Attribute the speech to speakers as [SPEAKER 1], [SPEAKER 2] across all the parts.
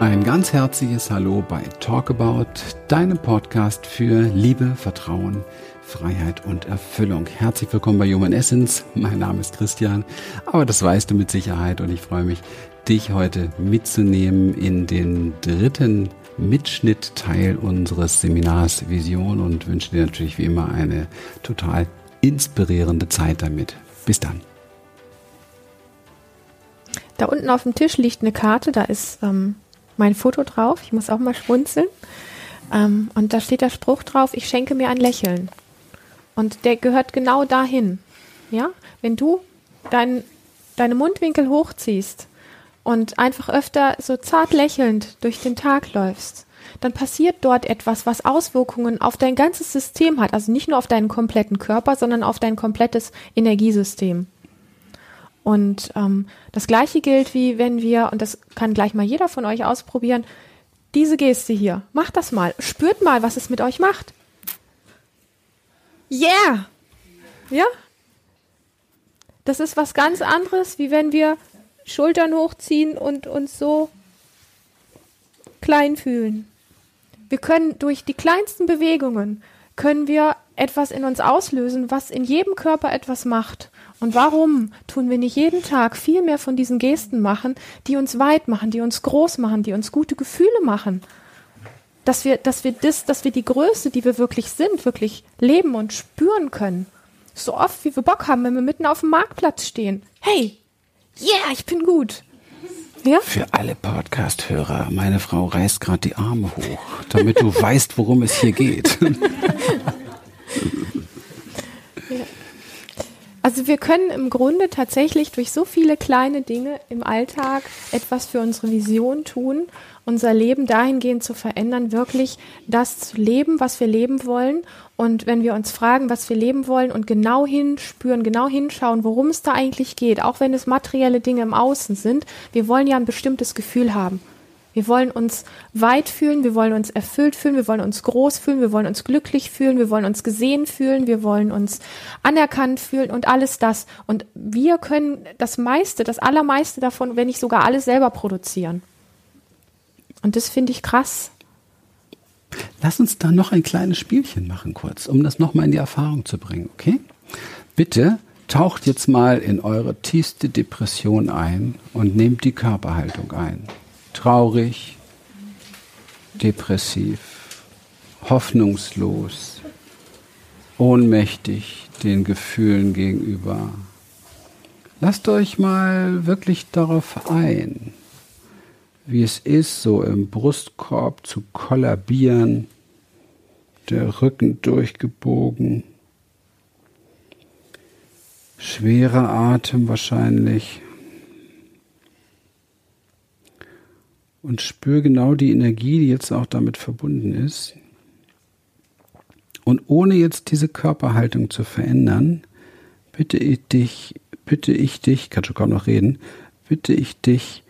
[SPEAKER 1] Ein ganz herzliches Hallo bei Talkabout, deinem Podcast für Liebe, Vertrauen, Freiheit und Erfüllung. Herzlich willkommen bei Human Essence. Mein Name ist Christian, aber das weißt du mit Sicherheit und ich freue mich, dich heute mitzunehmen in den dritten Mitschnittteil unseres Seminars Vision und wünsche dir natürlich wie immer eine total inspirierende Zeit damit. Bis dann.
[SPEAKER 2] Da unten auf dem Tisch liegt eine Karte, da ist ähm, mein Foto drauf. Ich muss auch mal schmunzeln. Ähm, und da steht der Spruch drauf, ich schenke mir ein Lächeln. Und der gehört genau dahin. Ja, wenn du dein, deine Mundwinkel hochziehst und einfach öfter so zart lächelnd durch den Tag läufst, dann passiert dort etwas, was Auswirkungen auf dein ganzes System hat. Also nicht nur auf deinen kompletten Körper, sondern auf dein komplettes Energiesystem. Und ähm, das gleiche gilt wie wenn wir, und das kann gleich mal jeder von euch ausprobieren, diese Geste hier, macht das mal, spürt mal, was es mit euch macht. Yeah! Ja? Das ist was ganz anderes, wie wenn wir Schultern hochziehen und uns so klein fühlen. Wir können durch die kleinsten Bewegungen können wir etwas in uns auslösen, was in jedem Körper etwas macht. Und warum tun wir nicht jeden Tag viel mehr von diesen Gesten machen, die uns weit machen, die uns groß machen, die uns gute Gefühle machen? Dass wir, dass wir das, dass wir die Größe, die wir wirklich sind, wirklich leben und spüren können. So oft, wie wir Bock haben, wenn wir mitten auf dem Marktplatz stehen. Hey, yeah, ich bin gut.
[SPEAKER 1] Ja? Für alle Podcast-Hörer, meine Frau reißt gerade die Arme hoch, damit du weißt, worum es hier geht.
[SPEAKER 2] Also wir können im Grunde tatsächlich durch so viele kleine Dinge im Alltag etwas für unsere Vision tun, unser Leben dahingehend zu verändern, wirklich das zu leben, was wir leben wollen. Und wenn wir uns fragen, was wir leben wollen und genau hinspüren, genau hinschauen, worum es da eigentlich geht, auch wenn es materielle Dinge im Außen sind, wir wollen ja ein bestimmtes Gefühl haben. Wir wollen uns weit fühlen, wir wollen uns erfüllt fühlen, wir wollen uns groß fühlen, wir wollen uns glücklich fühlen, wir wollen uns gesehen fühlen, wir wollen uns anerkannt fühlen und alles das. Und wir können das meiste, das allermeiste davon, wenn nicht sogar alles selber produzieren. Und das finde ich krass.
[SPEAKER 1] Lass uns da noch ein kleines Spielchen machen kurz, um das nochmal in die Erfahrung zu bringen, okay? Bitte taucht jetzt mal in eure tiefste Depression ein und nehmt die Körperhaltung ein traurig, depressiv, hoffnungslos, ohnmächtig den Gefühlen gegenüber. Lasst euch mal wirklich darauf ein, wie es ist, so im Brustkorb zu kollabieren, der Rücken durchgebogen, schwerer Atem wahrscheinlich. Und spür genau die Energie, die jetzt auch damit verbunden ist. Und ohne jetzt diese Körperhaltung zu verändern, bitte ich dich, bitte ich dich, kann schon kaum noch reden, bitte ich dich,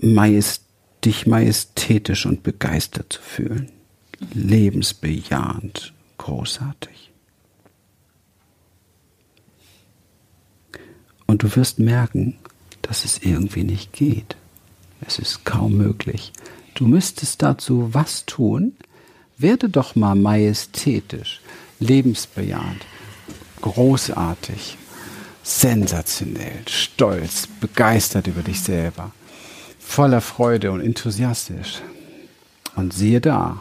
[SPEAKER 1] majest, dich majestätisch und begeistert zu fühlen. Lebensbejahend, großartig. Und du wirst merken, dass es irgendwie nicht geht. Es ist kaum möglich. Du müsstest dazu was tun? Werde doch mal majestätisch, lebensbejahend, großartig, sensationell, stolz, begeistert über dich selber, voller Freude und enthusiastisch. Und siehe da,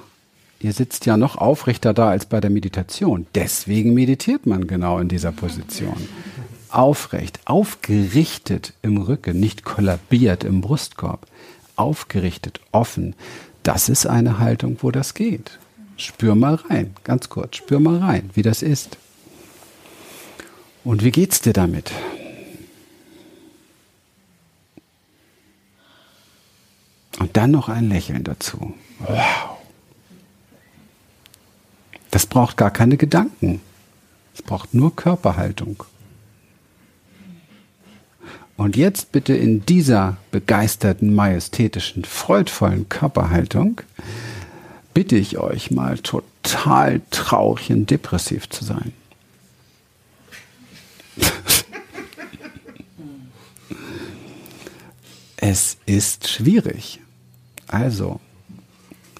[SPEAKER 1] ihr sitzt ja noch aufrechter da als bei der Meditation. Deswegen meditiert man genau in dieser Position aufrecht, aufgerichtet im Rücken, nicht kollabiert im Brustkorb, aufgerichtet, offen. Das ist eine Haltung, wo das geht. Spür mal rein, ganz kurz, spür mal rein, wie das ist. Und wie geht's dir damit? Und dann noch ein Lächeln dazu. Wow. Das braucht gar keine Gedanken. Es braucht nur Körperhaltung. Und jetzt bitte in dieser begeisterten, majestätischen, freudvollen Körperhaltung bitte ich euch mal total traurig und depressiv zu sein. es ist schwierig. Also,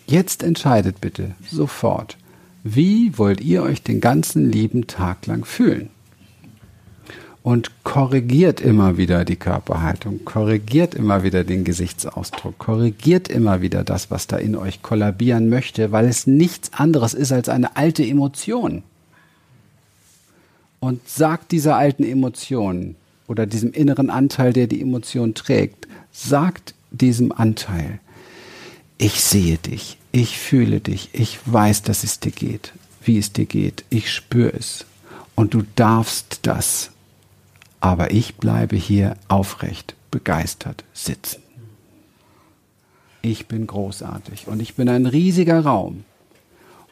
[SPEAKER 1] jetzt entscheidet bitte sofort, wie wollt ihr euch den ganzen lieben Tag lang fühlen? Und korrigiert immer wieder die Körperhaltung, korrigiert immer wieder den Gesichtsausdruck, korrigiert immer wieder das, was da in euch kollabieren möchte, weil es nichts anderes ist als eine alte Emotion. Und sagt dieser alten Emotion oder diesem inneren Anteil, der die Emotion trägt, sagt diesem Anteil, ich sehe dich, ich fühle dich, ich weiß, dass es dir geht, wie es dir geht, ich spüre es. Und du darfst das. Aber ich bleibe hier aufrecht, begeistert sitzen. Ich bin großartig und ich bin ein riesiger Raum.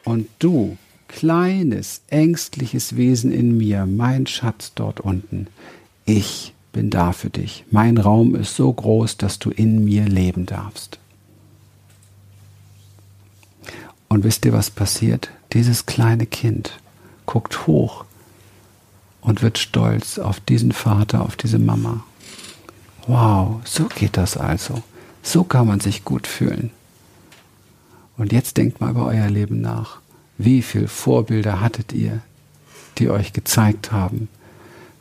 [SPEAKER 1] Und du, kleines, ängstliches Wesen in mir, mein Schatz dort unten, ich bin da für dich. Mein Raum ist so groß, dass du in mir leben darfst. Und wisst ihr, was passiert? Dieses kleine Kind guckt hoch und wird stolz auf diesen Vater, auf diese Mama. Wow, so geht das also. So kann man sich gut fühlen. Und jetzt denkt mal über euer Leben nach. Wie viele Vorbilder hattet ihr, die euch gezeigt haben,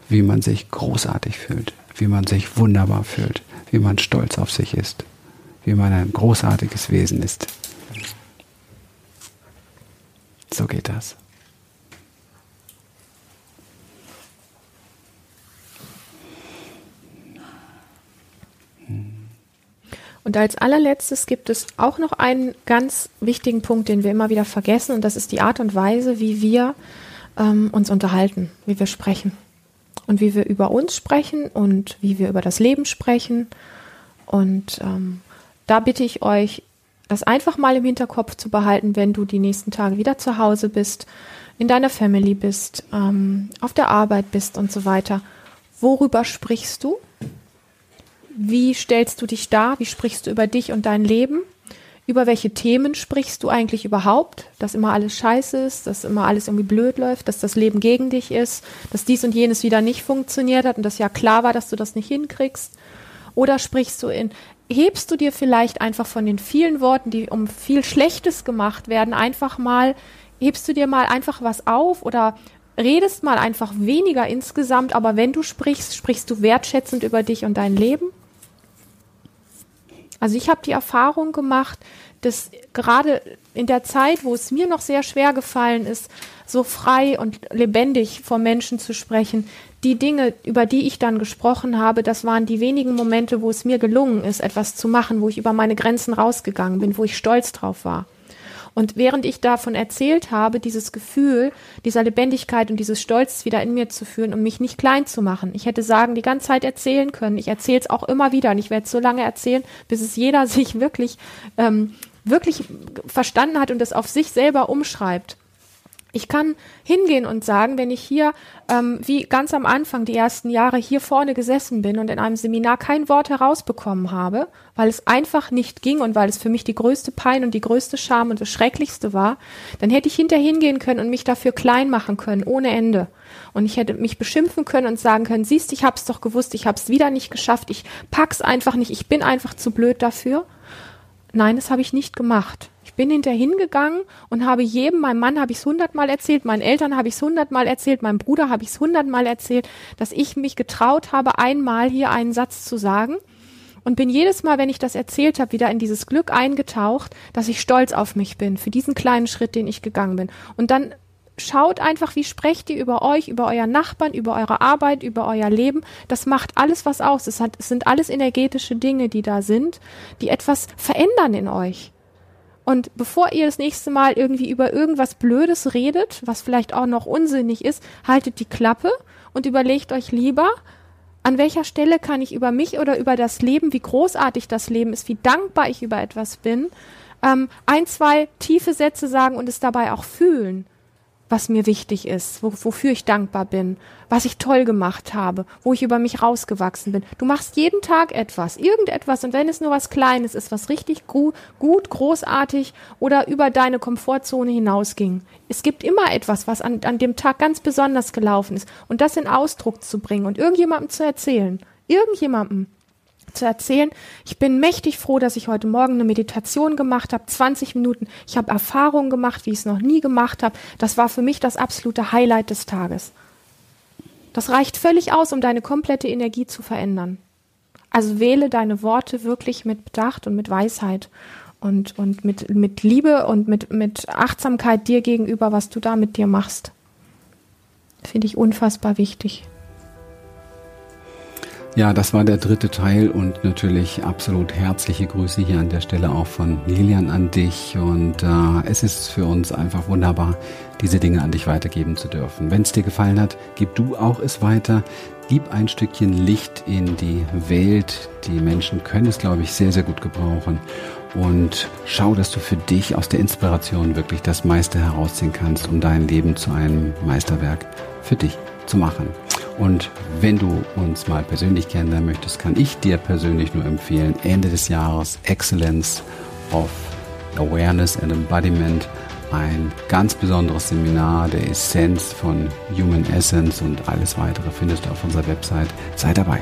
[SPEAKER 1] wie man sich großartig fühlt, wie man sich wunderbar fühlt, wie man stolz auf sich ist, wie man ein großartiges Wesen ist. So geht das.
[SPEAKER 2] Und als allerletztes gibt es auch noch einen ganz wichtigen Punkt, den wir immer wieder vergessen, und das ist die Art und Weise, wie wir ähm, uns unterhalten, wie wir sprechen und wie wir über uns sprechen und wie wir über das Leben sprechen. Und ähm, da bitte ich euch, das einfach mal im Hinterkopf zu behalten, wenn du die nächsten Tage wieder zu Hause bist, in deiner Family bist, ähm, auf der Arbeit bist und so weiter. Worüber sprichst du? Wie stellst du dich dar? Wie sprichst du über dich und dein Leben? Über welche Themen sprichst du eigentlich überhaupt? Dass immer alles scheiße ist, dass immer alles irgendwie blöd läuft, dass das Leben gegen dich ist, dass dies und jenes wieder nicht funktioniert hat und dass ja klar war, dass du das nicht hinkriegst? Oder sprichst du in, hebst du dir vielleicht einfach von den vielen Worten, die um viel Schlechtes gemacht werden, einfach mal, hebst du dir mal einfach was auf oder redest mal einfach weniger insgesamt, aber wenn du sprichst, sprichst du wertschätzend über dich und dein Leben? Also ich habe die Erfahrung gemacht, dass gerade in der Zeit, wo es mir noch sehr schwer gefallen ist, so frei und lebendig vor Menschen zu sprechen, die Dinge, über die ich dann gesprochen habe, das waren die wenigen Momente, wo es mir gelungen ist, etwas zu machen, wo ich über meine Grenzen rausgegangen bin, wo ich stolz drauf war. Und während ich davon erzählt habe, dieses Gefühl dieser Lebendigkeit und dieses Stolzes wieder in mir zu führen und mich nicht klein zu machen. Ich hätte sagen, die ganze Zeit erzählen können. Ich erzähle es auch immer wieder und ich werde so lange erzählen, bis es jeder sich wirklich, ähm, wirklich verstanden hat und es auf sich selber umschreibt. Ich kann hingehen und sagen, wenn ich hier, ähm, wie ganz am Anfang, die ersten Jahre hier vorne gesessen bin und in einem Seminar kein Wort herausbekommen habe, weil es einfach nicht ging und weil es für mich die größte Pein und die größte Scham und das Schrecklichste war, dann hätte ich hinterher hingehen können und mich dafür klein machen können, ohne Ende. Und ich hätte mich beschimpfen können und sagen können, siehst, ich hab's doch gewusst, ich hab's wieder nicht geschafft, ich pack's einfach nicht, ich bin einfach zu blöd dafür. Nein, das habe ich nicht gemacht bin hinterher hingegangen und habe jedem, meinem Mann habe ich es hundertmal erzählt, meinen Eltern habe ich es hundertmal erzählt, meinem Bruder habe ich es hundertmal erzählt, dass ich mich getraut habe, einmal hier einen Satz zu sagen und bin jedes Mal, wenn ich das erzählt habe, wieder in dieses Glück eingetaucht, dass ich stolz auf mich bin für diesen kleinen Schritt, den ich gegangen bin. Und dann schaut einfach, wie sprecht ihr über euch, über euren Nachbarn, über eure Arbeit, über euer Leben. Das macht alles was aus. Es, hat, es sind alles energetische Dinge, die da sind, die etwas verändern in euch. Und bevor ihr das nächste Mal irgendwie über irgendwas Blödes redet, was vielleicht auch noch unsinnig ist, haltet die Klappe und überlegt euch lieber, an welcher Stelle kann ich über mich oder über das Leben, wie großartig das Leben ist, wie dankbar ich über etwas bin, ähm, ein, zwei tiefe Sätze sagen und es dabei auch fühlen was mir wichtig ist, wo, wofür ich dankbar bin, was ich toll gemacht habe, wo ich über mich rausgewachsen bin. Du machst jeden Tag etwas, irgendetwas, und wenn es nur was Kleines ist, was richtig gut, großartig oder über deine Komfortzone hinausging. Es gibt immer etwas, was an, an dem Tag ganz besonders gelaufen ist, und das in Ausdruck zu bringen und irgendjemandem zu erzählen. Irgendjemandem zu erzählen, ich bin mächtig froh, dass ich heute Morgen eine Meditation gemacht habe, 20 Minuten. Ich habe Erfahrungen gemacht, wie ich es noch nie gemacht habe. Das war für mich das absolute Highlight des Tages. Das reicht völlig aus, um deine komplette Energie zu verändern. Also wähle deine Worte wirklich mit Bedacht und mit Weisheit und, und mit, mit Liebe und mit, mit Achtsamkeit dir gegenüber, was du da mit dir machst. Finde ich unfassbar wichtig.
[SPEAKER 1] Ja, das war der dritte Teil und natürlich absolut herzliche Grüße hier an der Stelle auch von Lilian an dich. Und äh, es ist für uns einfach wunderbar, diese Dinge an dich weitergeben zu dürfen. Wenn es dir gefallen hat, gib du auch es weiter. Gib ein Stückchen Licht in die Welt. Die Menschen können es, glaube ich, sehr, sehr gut gebrauchen. Und schau, dass du für dich aus der Inspiration wirklich das meiste herausziehen kannst, um dein Leben zu einem Meisterwerk für dich zu machen. Und wenn du uns mal persönlich kennenlernen möchtest, kann ich dir persönlich nur empfehlen, Ende des Jahres Excellence of Awareness and Embodiment, ein ganz besonderes Seminar der Essenz von Human Essence und alles weitere findest du auf unserer Website. Sei dabei.